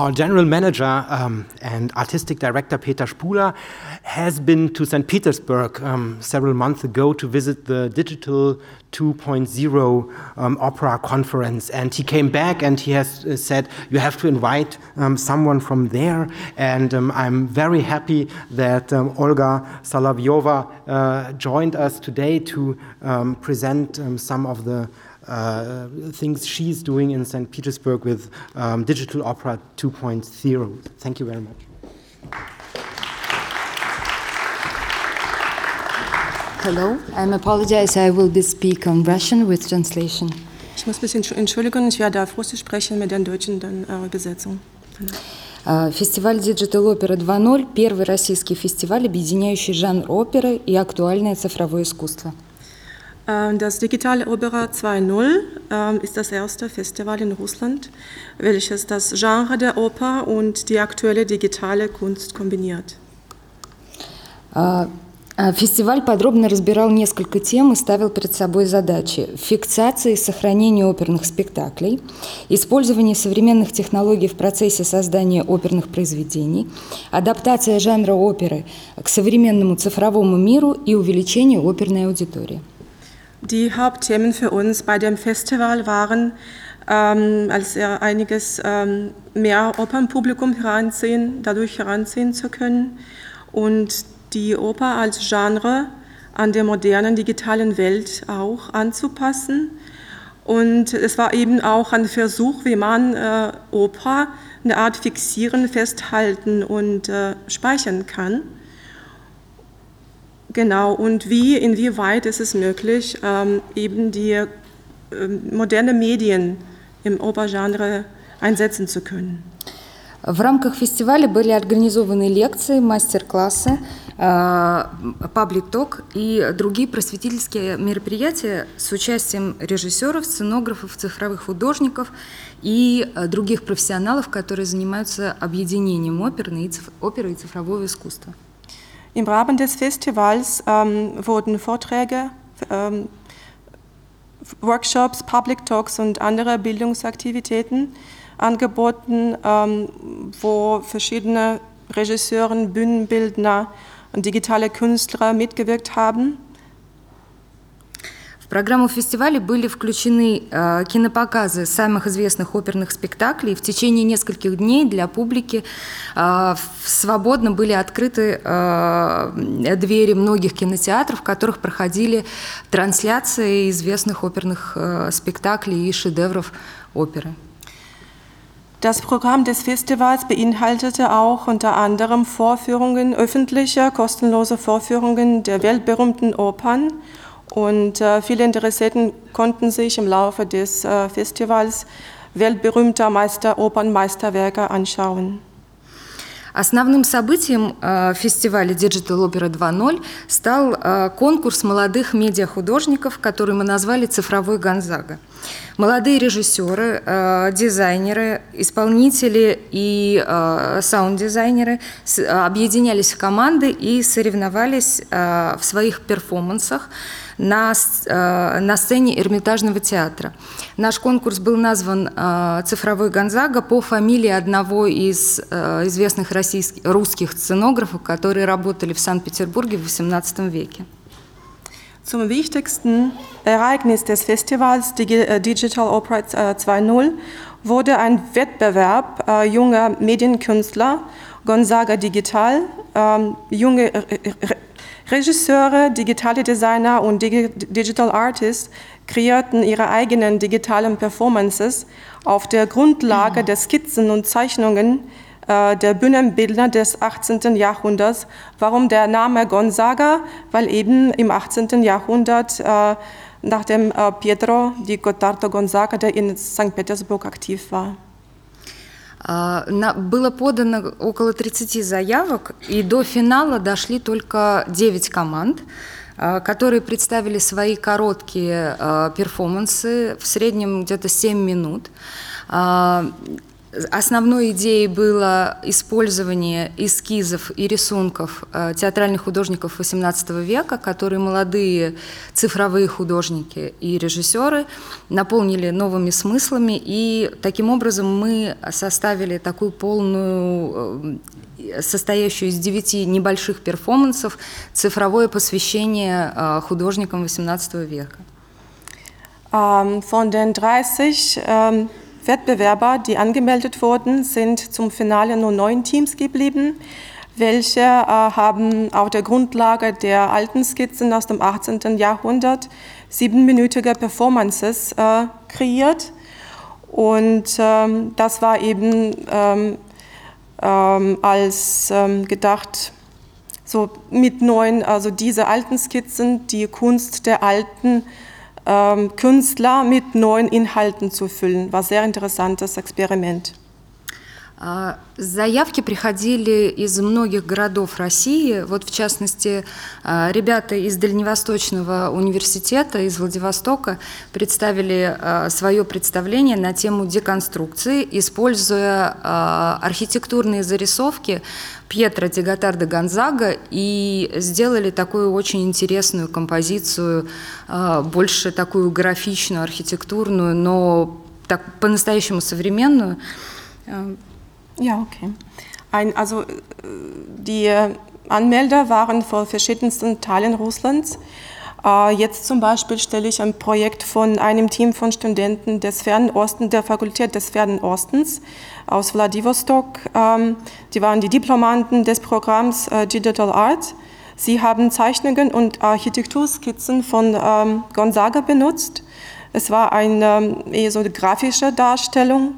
our general manager um, and artistic director Peter Spuler has been to St. Petersburg um, several months ago to visit the Digital 2.0 um, opera conference. And he came back and he has uh, said, You have to invite um, someone from there. And um, I'm very happy that um, Olga Salavyova uh, joined us today to present some of the things she's doing in St. Petersburg with Digital Opera 2.0. Thank you very much. Hello, I apologize. I will be speak on Russian with translation. Ich muss ein bisschen entschuldigen, ich werde auf Russisch sprechen mit der deutschen dann, äh, Übersetzung. Фестиваль Digital Opera 2.0 – первый российский фестиваль, объединяющий жанр оперы и актуальное цифровое искусство. Das Digitale Opera 2.0 ist das erste Festival in Russland, welches das Genre der Oper und die aktuelle digitale Kunst kombiniert. Фестиваль подробно разбирал несколько тем и ставил перед собой задачи фиксации и сохранения оперных спектаклей, использование современных технологий в процессе создания оперных произведений, адаптация жанра оперы к современному цифровому миру и увеличение оперной аудитории. Die Hauptthemen für uns bei dem Festival waren, ähm, als einiges ähm, mehr Opernpublikum heranziehen, dadurch heranziehen zu können und die Oper als Genre an der modernen digitalen Welt auch anzupassen. Und es war eben auch ein Versuch, wie man äh, Oper eine Art fixieren, festhalten und äh, speichern kann. Genau, und wie, inwieweit ist es möglich, ähm, eben die äh, moderne Medien im Opergenre einsetzen zu können. В рамках фестиваля были организованы лекции, мастер-классы, паблик-ток и другие просветительские мероприятия с участием режиссеров, сценографов, цифровых художников и других профессионалов, которые занимаются объединением оперы и, оперы и цифрового искусства. Im Rahmen des Festivals ähm, wurden Vorträge, ähm, Workshops, Public Talks und andere Bildungsaktivitäten angeboten, ähm, wo verschiedene Regisseure, Bühnenbildner und digitale Künstler mitgewirkt haben. Программу фестиваля были включены э, кинопоказы самых известных оперных спектаклей. В течение нескольких дней для публики э, свободно были открыты э, двери многих кинотеатров, в которых проходили трансляции известных оперных спектаклей и шедевров оперы. Das Programm des Festivals beinhaltete auch unter anderem Vorführungen, öffentliche, kostenlose Vorführungen der weltberühmten Opern und äh, viele Interessenten konnten sich im Laufe des äh, Festivals weltberühmter Meister, Opernmeisterwerke anschauen. Основным событием э, фестиваля Digital Opera 2.0 стал э, конкурс молодых медиахудожников, который мы назвали «Цифровой Гонзага». Молодые режиссеры, э, дизайнеры, исполнители и саунд-дизайнеры объединялись в команды и соревновались в своих перформансах на, э, на сцене Эрмитажного театра. Наш конкурс был назван э, «Цифровой Гонзага» по фамилии одного из э, известных российских, русских сценографов, которые работали в Санкт-Петербурге в XVIII веке. Zum wichtigsten Ereignis des Festivals Digital Opera 2.0 wurde ein Wettbewerb äh, junger Medienkünstler, Gonzaga Digital, ähm, junge Regisseure, digitale Designer und Digital Artists kreierten ihre eigenen digitalen Performances auf der Grundlage der Skizzen und Zeichnungen äh, der Bühnenbildner des 18. Jahrhunderts. Warum der Name Gonzaga? Weil eben im 18. Jahrhundert äh, nach dem äh, Pietro di Gottardo Gonzaga, der in St. Petersburg aktiv war. Было подано около 30 заявок, и до финала дошли только 9 команд, которые представили свои короткие перформансы, в среднем где-то 7 минут. Основной идеей было использование эскизов и рисунков э, театральных художников XVIII века, которые молодые цифровые художники и режиссеры наполнили новыми смыслами, и таким образом мы составили такую полную, э, состоящую из девяти небольших перформансов, цифровое посвящение э, художникам XVIII века. Von den 30 um Wettbewerber, die angemeldet wurden, sind zum Finale nur neun Teams geblieben, welche äh, haben auf der Grundlage der alten Skizzen aus dem 18. Jahrhundert siebenminütige Performances äh, kreiert. Und ähm, das war eben ähm, ähm, als ähm, gedacht, so mit neuen, also diese alten Skizzen, die Kunst der alten Künstler mit neuen Inhalten zu füllen. War sehr interessantes Experiment. Заявки приходили из многих городов России. Вот, в частности, ребята из Дальневосточного университета, из Владивостока, представили свое представление на тему деконструкции, используя архитектурные зарисовки Пьетро Дегатарда Гонзага и сделали такую очень интересную композицию, больше такую графичную, архитектурную, но так по-настоящему современную. Ja, okay. Ein, also die Anmelder waren von verschiedensten Teilen Russlands. Jetzt zum Beispiel stelle ich ein Projekt von einem Team von Studenten des Fernen Ostens, der Fakultät des Fernen Ostens aus Vladivostok. Die waren die Diplomanten des Programms Digital Art. Sie haben Zeichnungen und Architekturskizzen von Gonzaga benutzt. Es war eine eher so eine grafische Darstellung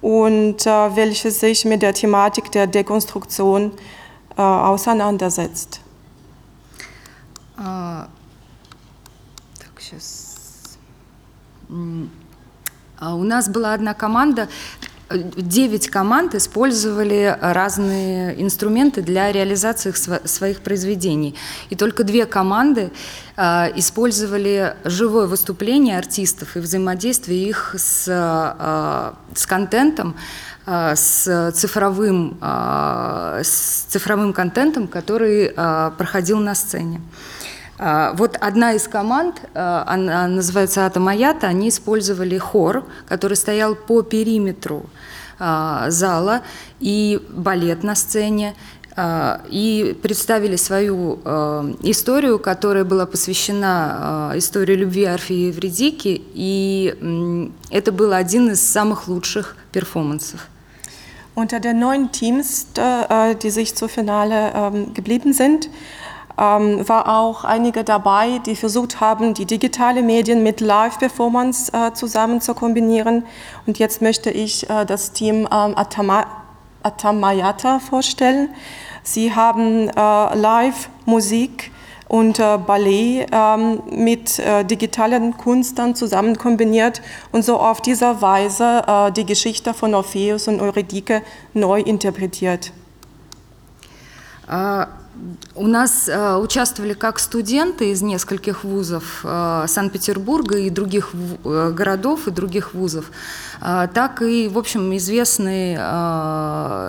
und äh, welche sich mit der Thematik der Dekonstruktion äh, auseinandersetzt. А, так, сейчас. У нас была одна команда, девять команд использовали разные инструменты для реализации своих произведений. И только две команды использовали живое выступление артистов и взаимодействие их с, с контентом, с цифровым, с цифровым контентом, который проходил на сцене. Вот одна из команд, она называется Атомаята, они использовали хор, который стоял по периметру зала и балет на сцене, и представили свою историю, которая была посвящена истории любви Арфии и Евредики, и это был один из самых лучших перформансов. Unter den neun Teams, die sich zur Finale geblieben sind, ähm, war auch einige dabei, die versucht haben, die digitale Medien mit Live-Performance äh, zusammen zu kombinieren. Und jetzt möchte ich äh, das Team ähm, Atama Atamayata vorstellen. Sie haben äh, Live-Musik und äh, Ballet ähm, mit äh, digitalen Kunst dann zusammen kombiniert und so auf diese Weise äh, die Geschichte von Orpheus und Eurydike neu interpretiert. Uh У нас э, участвовали как студенты из нескольких вузов э, Санкт-Петербурга и других э, городов и других вузов, так и, в общем, известные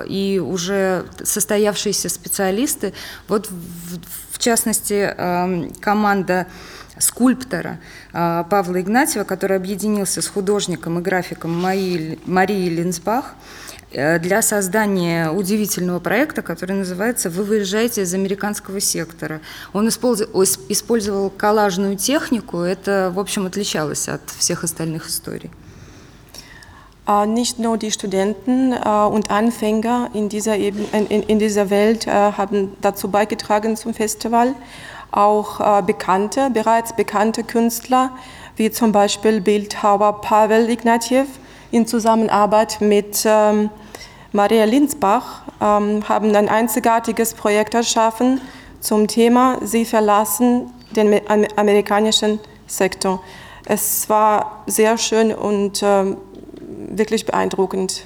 и уже состоявшиеся специалисты. Вот, в, частности, команда скульптора Павла Игнатьева, который объединился с художником и графиком Марией, Линсбах, для создания удивительного проекта, который называется «Вы выезжаете из американского сектора». Он использовал коллажную технику, это, в общем, отличалось от всех остальных историй. Nicht nur die Studenten und Anfänger in dieser, Eben, in, in dieser Welt haben dazu beigetragen zum Festival, auch bekannte, bereits bekannte Künstler, wie zum Beispiel Bildhauer Pavel Ignatiev in Zusammenarbeit mit ähm, Maria Linsbach ähm, haben ein einzigartiges Projekt erschaffen zum Thema Sie verlassen den amerikanischen Sektor. Es war sehr schön und äh, wirklich beeindruckend,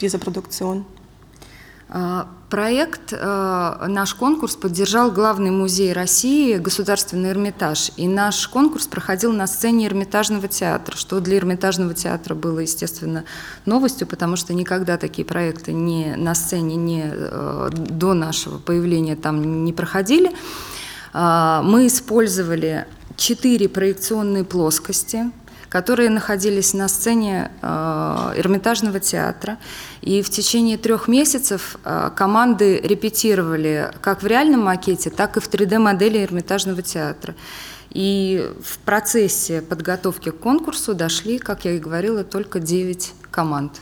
diese Produktion. Проект, наш конкурс поддержал Главный музей России, Государственный Эрмитаж. И наш конкурс проходил на сцене Эрмитажного театра, что для Эрмитажного театра было, естественно, новостью, потому что никогда такие проекты не на сцене, не до нашего появления там не проходили. Мы использовали четыре проекционные плоскости, которые находились на сцене э, Эрмитажного театра. И в течение трех месяцев э, команды репетировали как в реальном макете, так и в 3D-модели Эрмитажного театра. И в процессе подготовки к конкурсу дошли, как я и говорила, только 9 команд.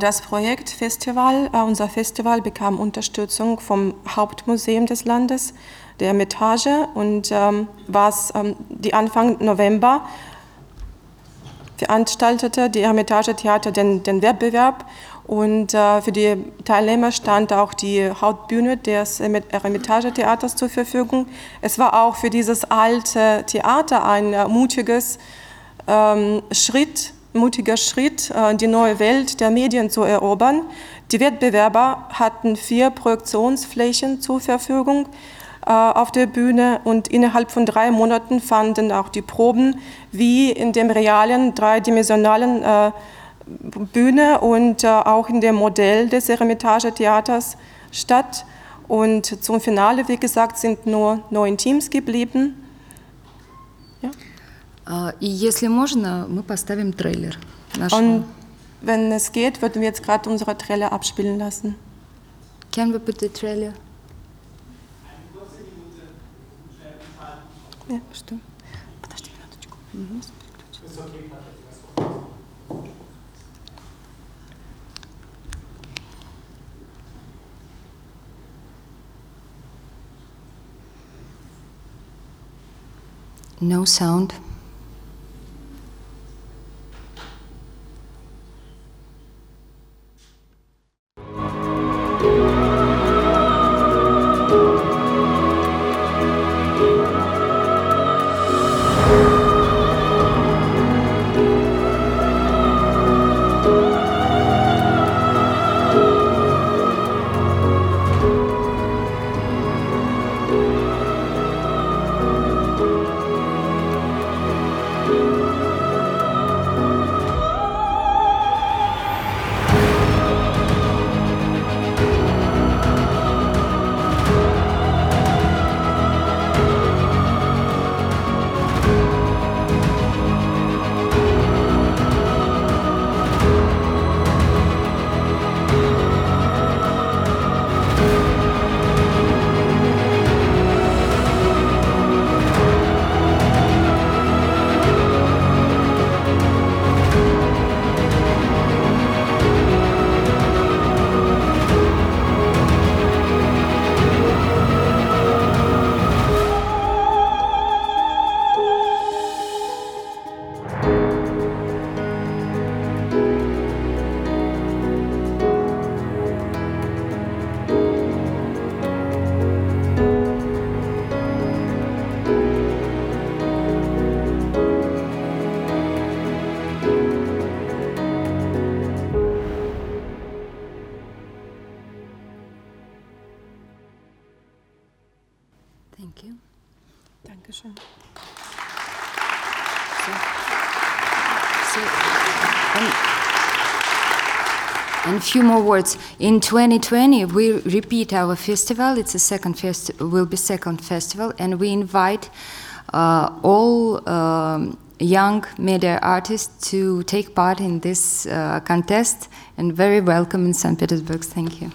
Das Projekt Festival, unser Festival bekam Unterstützung vom Hauptmuseum des Landes, der Hermitage und ähm, was ähm, die Anfang November veranstaltete die Hermitage Theater den, den Wettbewerb und äh, für die Teilnehmer stand auch die Hauptbühne des Hermitage Theaters zur Verfügung. Es war auch für dieses alte Theater ein äh, mutiges ähm, Schritt, mutiger Schritt, äh, die neue Welt der Medien zu erobern. Die Wettbewerber hatten vier Projektionsflächen zur Verfügung. Äh, auf der Bühne und innerhalb von drei Monaten fanden auch die Proben wie in dem realen dreidimensionalen äh, Bühne und äh, auch in dem Modell des Eremitage Theaters statt. Und zum Finale, wie gesagt, sind nur neun Teams geblieben. Ja. И если можно, мы поставим трейлер. Und wenn es geht, würden wir jetzt gerade unsere Trailer abspielen lassen. Can we put the trailer? Ja, что? Подожди минуточку. Угу. No sound. And a few more words. In 2020, we repeat our festival. It's a second fest will be second festival, and we invite uh, all um, young media artists to take part in this uh, contest. And very welcome in St. Petersburg. Thank you.